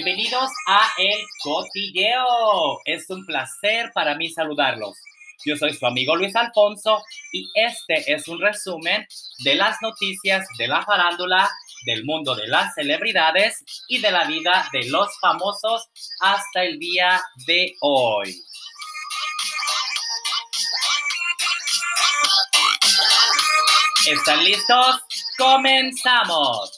Bienvenidos a El Cotilleo. Es un placer para mí saludarlos. Yo soy su amigo Luis Alfonso y este es un resumen de las noticias de la farándula, del mundo de las celebridades y de la vida de los famosos hasta el día de hoy. ¿Están listos? ¡Comenzamos!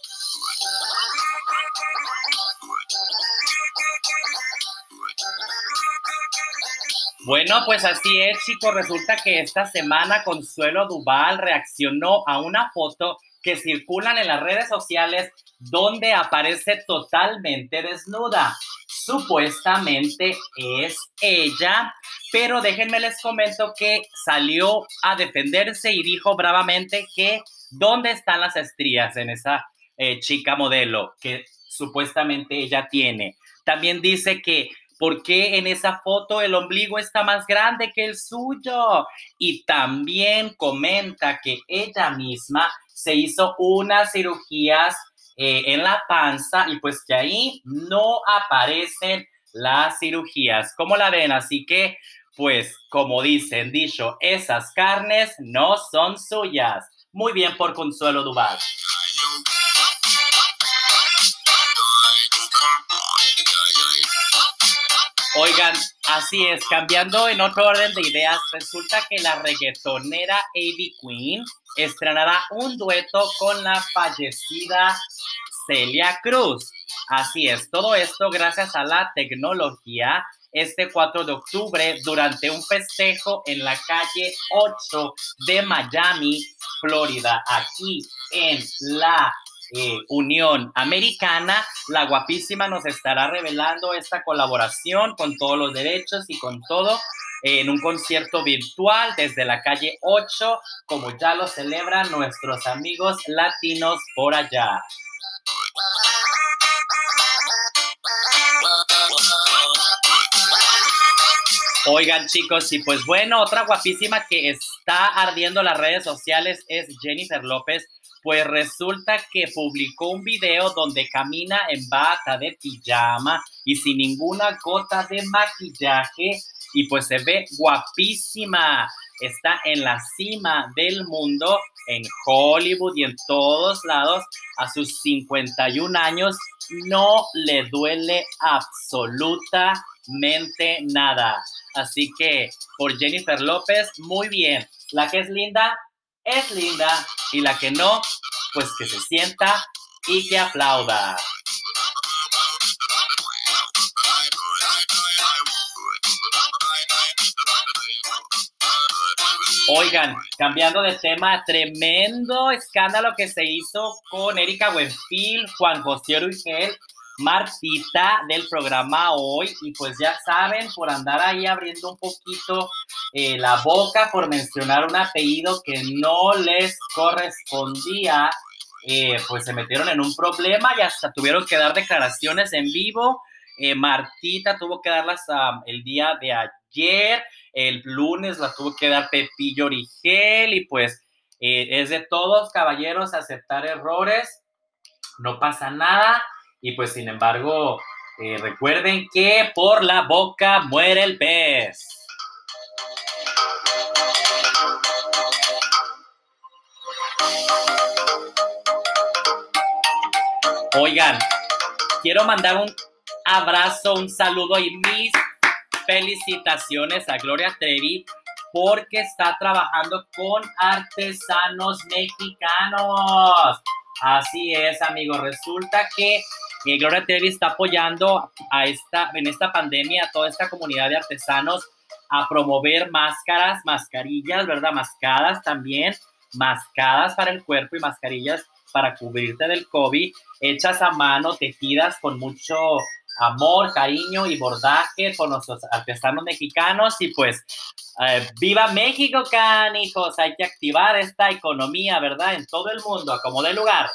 Bueno, pues así es, chicos. Resulta que esta semana Consuelo Duval reaccionó a una foto que circulan en las redes sociales donde aparece totalmente desnuda. Supuestamente es ella, pero déjenme les comento que salió a defenderse y dijo bravamente que dónde están las estrías en esa eh, chica modelo que supuestamente ella tiene. También dice que ¿Por qué en esa foto el ombligo está más grande que el suyo? Y también comenta que ella misma se hizo unas cirugías eh, en la panza y pues que ahí no aparecen las cirugías. ¿Cómo la ven? Así que, pues, como dicen, dicho, esas carnes no son suyas. Muy bien por Consuelo Duval. Oigan, así es, cambiando en otro orden de ideas, resulta que la reggaetonera A.B. Queen estrenará un dueto con la fallecida Celia Cruz. Así es, todo esto gracias a la tecnología. Este 4 de octubre, durante un festejo en la calle 8 de Miami, Florida, aquí en la Unión Americana, la guapísima nos estará revelando esta colaboración con todos los derechos y con todo en un concierto virtual desde la calle 8, como ya lo celebran nuestros amigos latinos por allá. Oigan chicos, y pues bueno, otra guapísima que está ardiendo las redes sociales es Jennifer López pues resulta que publicó un video donde camina en bata de pijama y sin ninguna gota de maquillaje y pues se ve guapísima. Está en la cima del mundo, en Hollywood y en todos lados. A sus 51 años no le duele absolutamente nada. Así que por Jennifer López, muy bien. La que es linda, es linda y la que no, pues que se sienta y que aplauda. Oigan, cambiando de tema, tremendo escándalo que se hizo con Erika Buenfil, Juan José Urgel Martita del programa hoy y pues ya saben, por andar ahí abriendo un poquito eh, la boca por mencionar un apellido que no les correspondía, eh, pues se metieron en un problema y hasta tuvieron que dar declaraciones en vivo. Eh, Martita tuvo que darlas el día de ayer, el lunes la tuvo que dar Pepillo Origel y pues es de todos, caballeros, aceptar errores, no pasa nada y pues sin embargo, eh, recuerden que por la boca muere el pez. Oigan, quiero mandar un abrazo, un saludo y mis felicitaciones a Gloria Trevi porque está trabajando con artesanos mexicanos. Así es, amigos. Resulta que eh, Gloria Trevi está apoyando a esta, en esta pandemia a toda esta comunidad de artesanos a promover máscaras, mascarillas, ¿verdad? Mascadas también, mascadas para el cuerpo y mascarillas para cubrirte del COVID, hechas a mano, tejidas con mucho amor, cariño y bordaje por nuestros artesanos mexicanos y pues eh, viva México, canijos, hay que activar esta economía, ¿verdad? En todo el mundo, como de lugar.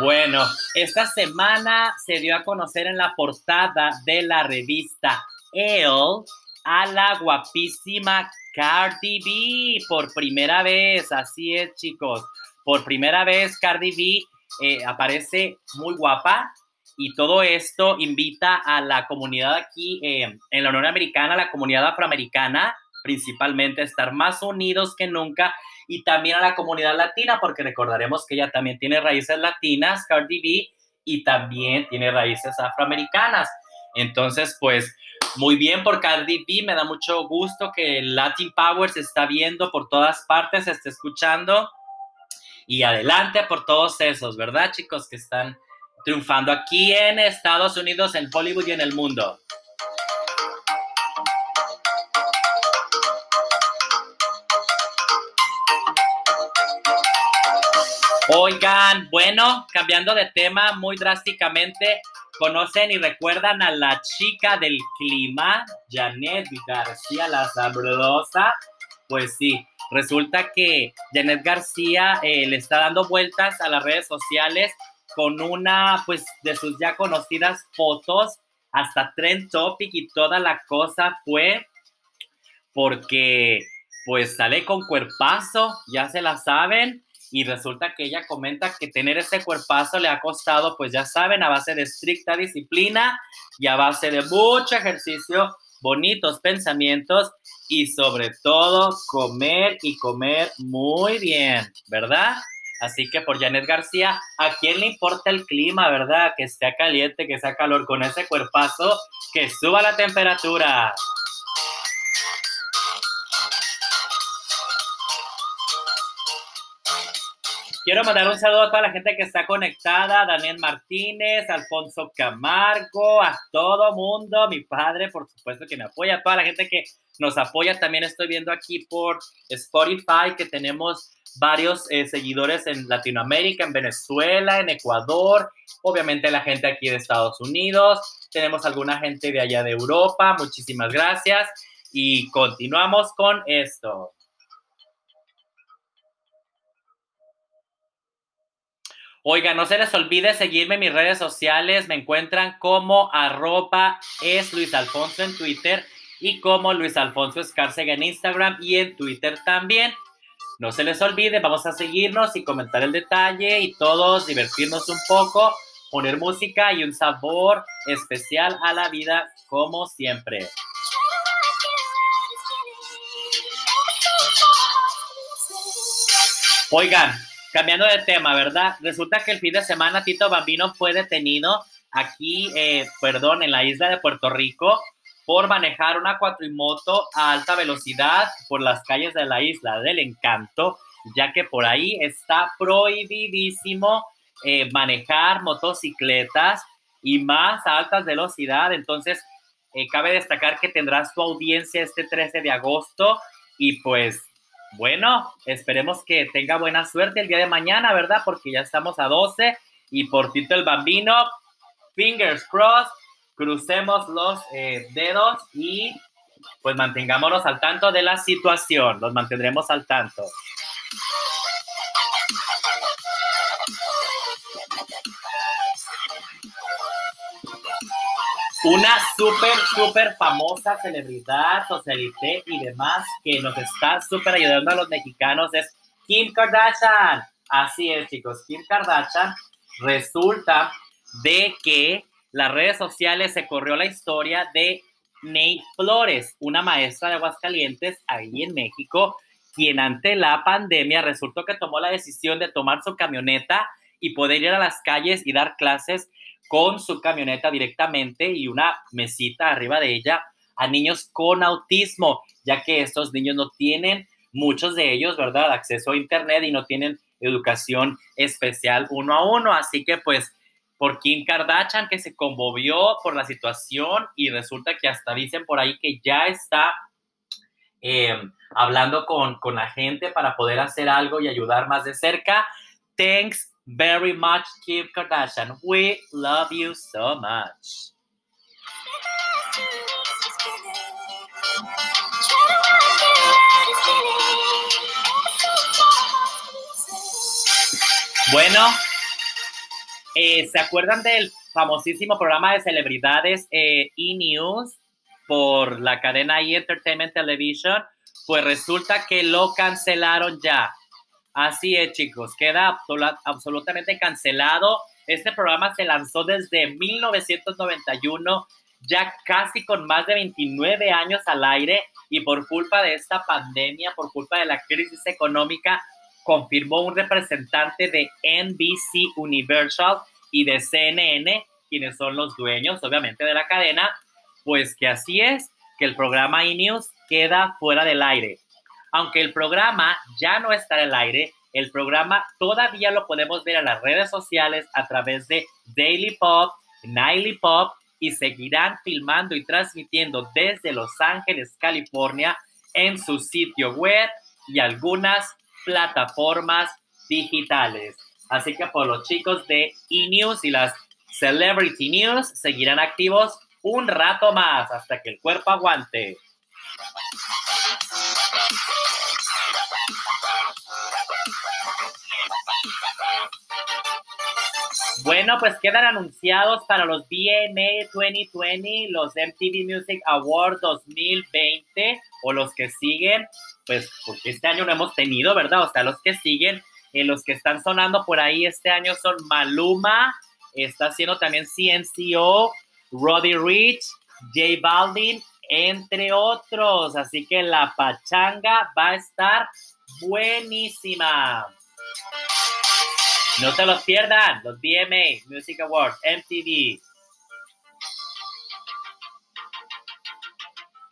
Bueno, esta semana se dio a conocer en la portada de la revista Elle a la guapísima Cardi B por primera vez. Así es, chicos. Por primera vez, Cardi B eh, aparece muy guapa y todo esto invita a la comunidad aquí eh, en la Unión Americana, la comunidad afroamericana, principalmente, estar más unidos que nunca y también a la comunidad latina, porque recordaremos que ella también tiene raíces latinas, Cardi B, y también tiene raíces afroamericanas. Entonces, pues, muy bien por Cardi B, me da mucho gusto que Latin Power se está viendo por todas partes, se está escuchando. Y adelante por todos esos, ¿verdad, chicos? Que están triunfando aquí en Estados Unidos, en Hollywood y en el mundo. Oigan, bueno, cambiando de tema muy drásticamente, ¿conocen y recuerdan a la chica del clima, Janet García, la sabrosa? Pues sí, resulta que Janet García eh, le está dando vueltas a las redes sociales con una, pues, de sus ya conocidas fotos, hasta Trend Topic y toda la cosa fue porque, pues, sale con cuerpazo, ya se la saben, y resulta que ella comenta que tener ese cuerpazo le ha costado, pues ya saben, a base de estricta disciplina y a base de mucho ejercicio, bonitos pensamientos y sobre todo comer y comer muy bien, ¿verdad? Así que por Janet García, ¿a quién le importa el clima, verdad? Que esté caliente, que sea calor, con ese cuerpazo, que suba la temperatura. Quiero mandar un saludo a toda la gente que está conectada, Daniel Martínez, Alfonso Camargo, a todo mundo, mi padre, por supuesto que me apoya, toda la gente que nos apoya, también estoy viendo aquí por Spotify que tenemos varios eh, seguidores en Latinoamérica, en Venezuela, en Ecuador, obviamente la gente aquí de Estados Unidos, tenemos alguna gente de allá de Europa, muchísimas gracias. Y continuamos con esto. Oiga, no se les olvide seguirme en mis redes sociales. Me encuentran como arroba es Luis Alfonso en Twitter y como Luis Alfonso Escárcega en Instagram y en Twitter también. No se les olvide, vamos a seguirnos y comentar el detalle y todos divertirnos un poco, poner música y un sabor especial a la vida como siempre. Oigan, Cambiando de tema, ¿verdad? Resulta que el fin de semana Tito Bambino fue detenido aquí, eh, perdón, en la isla de Puerto Rico por manejar una cuatrimoto a alta velocidad por las calles de la isla del encanto, ya que por ahí está prohibidísimo eh, manejar motocicletas y más a altas velocidad. Entonces, eh, cabe destacar que tendrá su audiencia este 13 de agosto y pues bueno, esperemos que tenga buena suerte el día de mañana, ¿verdad? Porque ya estamos a 12 y por Tito el Bambino, fingers crossed, crucemos los eh, dedos y pues mantengámonos al tanto de la situación, los mantendremos al tanto. Una súper, súper famosa celebridad, socialité y demás que nos está súper ayudando a los mexicanos es Kim Kardashian. Así es, chicos, Kim Kardashian resulta de que las redes sociales se corrió la historia de Ney Flores, una maestra de Aguascalientes ahí en México, quien ante la pandemia resultó que tomó la decisión de tomar su camioneta y poder ir a las calles y dar clases con su camioneta directamente y una mesita arriba de ella a niños con autismo, ya que estos niños no tienen, muchos de ellos, ¿verdad?, acceso a Internet y no tienen educación especial uno a uno. Así que pues por Kim Kardashian que se conmovió por la situación y resulta que hasta dicen por ahí que ya está eh, hablando con, con la gente para poder hacer algo y ayudar más de cerca. Thanks very much, Kim Kardashian. We love you so much. Bueno, eh, ¿se acuerdan del famosísimo programa de celebridades eh, E! News? por la cadena E! Entertainment Television, pues resulta que lo cancelaron ya. Así es, chicos, queda absolutamente cancelado. Este programa se lanzó desde 1991, ya casi con más de 29 años al aire y por culpa de esta pandemia, por culpa de la crisis económica, confirmó un representante de NBC Universal y de CNN, quienes son los dueños, obviamente, de la cadena, pues que así es, que el programa E-News queda fuera del aire. Aunque el programa ya no está en el aire, el programa todavía lo podemos ver en las redes sociales a través de Daily Pop, Nightly Pop y seguirán filmando y transmitiendo desde Los Ángeles, California, en su sitio web y algunas plataformas digitales. Así que por los chicos de E-News y las Celebrity News seguirán activos un rato más hasta que el cuerpo aguante. Bueno, pues quedan anunciados para los BMA 2020, los MTV Music Awards 2020 o los que siguen, pues porque este año no hemos tenido, ¿verdad? O sea, los que siguen, eh, los que están sonando por ahí este año son Maluma, está haciendo también CNCO, Roddy Rich, J Balvin, entre otros. Así que la pachanga va a estar buenísima. No se los pierdan, los BMA Music Awards, MTV.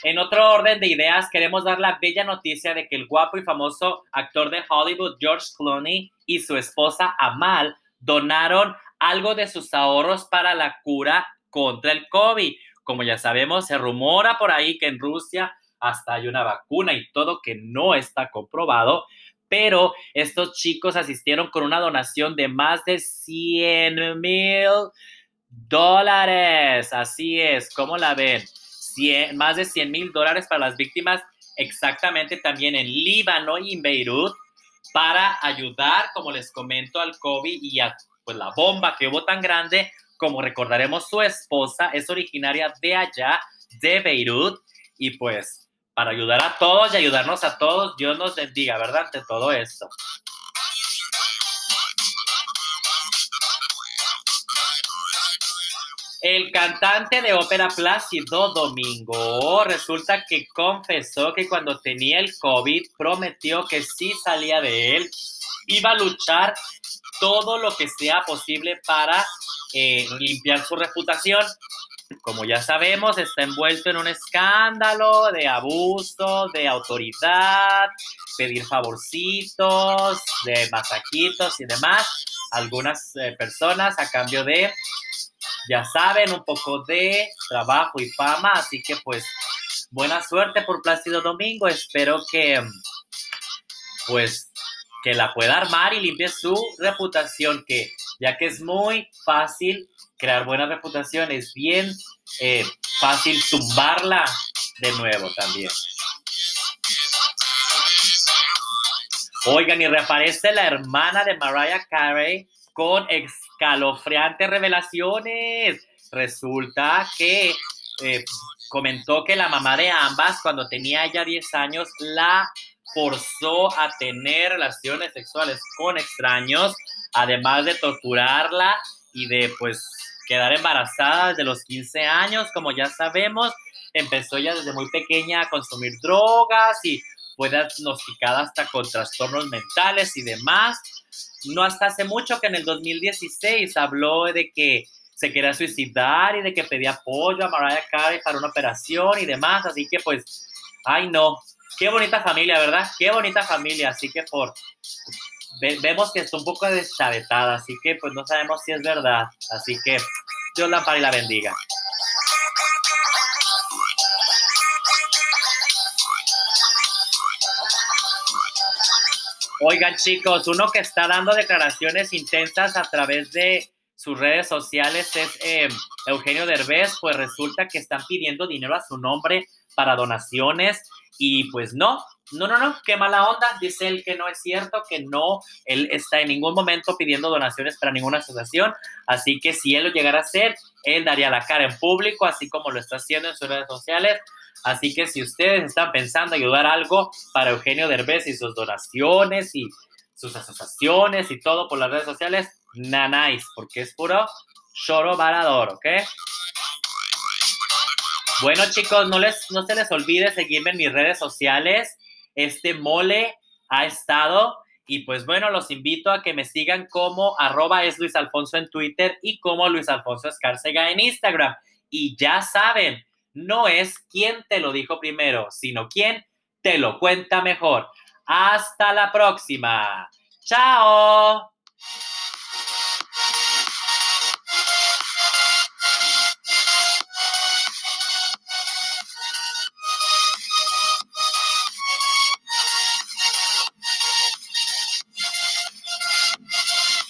En otro orden de ideas, queremos dar la bella noticia de que el guapo y famoso actor de Hollywood, George Clooney, y su esposa Amal donaron algo de sus ahorros para la cura contra el COVID. Como ya sabemos, se rumora por ahí que en Rusia hasta hay una vacuna y todo que no está comprobado, pero estos chicos asistieron con una donación de más de 100 mil dólares. Así es, ¿cómo la ven? más de 100 mil dólares para las víctimas exactamente también en Líbano y en Beirut para ayudar, como les comento, al COVID y a pues, la bomba que hubo tan grande como recordaremos, su esposa es originaria de allá, de Beirut, y pues para ayudar a todos y ayudarnos a todos, Dios nos bendiga, ¿verdad? Ante todo esto. El cantante de ópera Plácido Domingo resulta que confesó que cuando tenía el COVID prometió que si salía de él iba a luchar todo lo que sea posible para eh, limpiar su reputación. Como ya sabemos, está envuelto en un escándalo de abuso, de autoridad, pedir favorcitos, de masajitos y demás. Algunas eh, personas a cambio de, ya saben, un poco de trabajo y fama. Así que pues buena suerte por Plácido Domingo. Espero que pues que la pueda armar y limpie su reputación, que ya que es muy fácil crear buena reputación, es bien eh, fácil tumbarla de nuevo también. Oigan, y reaparece la hermana de Mariah Carey con escalofriantes revelaciones. Resulta que eh, comentó que la mamá de ambas, cuando tenía ya 10 años, la forzó a tener relaciones sexuales con extraños, además de torturarla y de pues quedar embarazada desde los 15 años, como ya sabemos, empezó ya desde muy pequeña a consumir drogas y fue diagnosticada hasta con trastornos mentales y demás. No hasta hace mucho que en el 2016 habló de que se quería suicidar y de que pedía apoyo a Mariah Carey para una operación y demás, así que pues, ay no, Qué bonita familia, ¿verdad? Qué bonita familia. Así que por vemos que está un poco deschavetada, así que pues no sabemos si es verdad. Así que Dios la ampare y la bendiga. Oigan chicos, uno que está dando declaraciones intensas a través de sus redes sociales es eh, Eugenio Derbez, pues resulta que están pidiendo dinero a su nombre para donaciones y pues no, no, no, no, qué mala onda. Dice él que no es cierto, que no, él está en ningún momento pidiendo donaciones para ninguna asociación. Así que si él lo llegara a hacer, él daría la cara en público, así como lo está haciendo en sus redes sociales. Así que si ustedes están pensando ayudar algo para Eugenio Derbez y sus donaciones y sus asociaciones y todo por las redes sociales, nanáis, porque es puro choro varador, ¿ok? Bueno, chicos, no, les, no se les olvide seguirme en mis redes sociales. Este mole ha estado. Y pues bueno, los invito a que me sigan como arroba es Luis Alfonso en Twitter y como Luis Alfonso Escárcega en Instagram. Y ya saben, no es quien te lo dijo primero, sino quien te lo cuenta mejor. Hasta la próxima. Chao.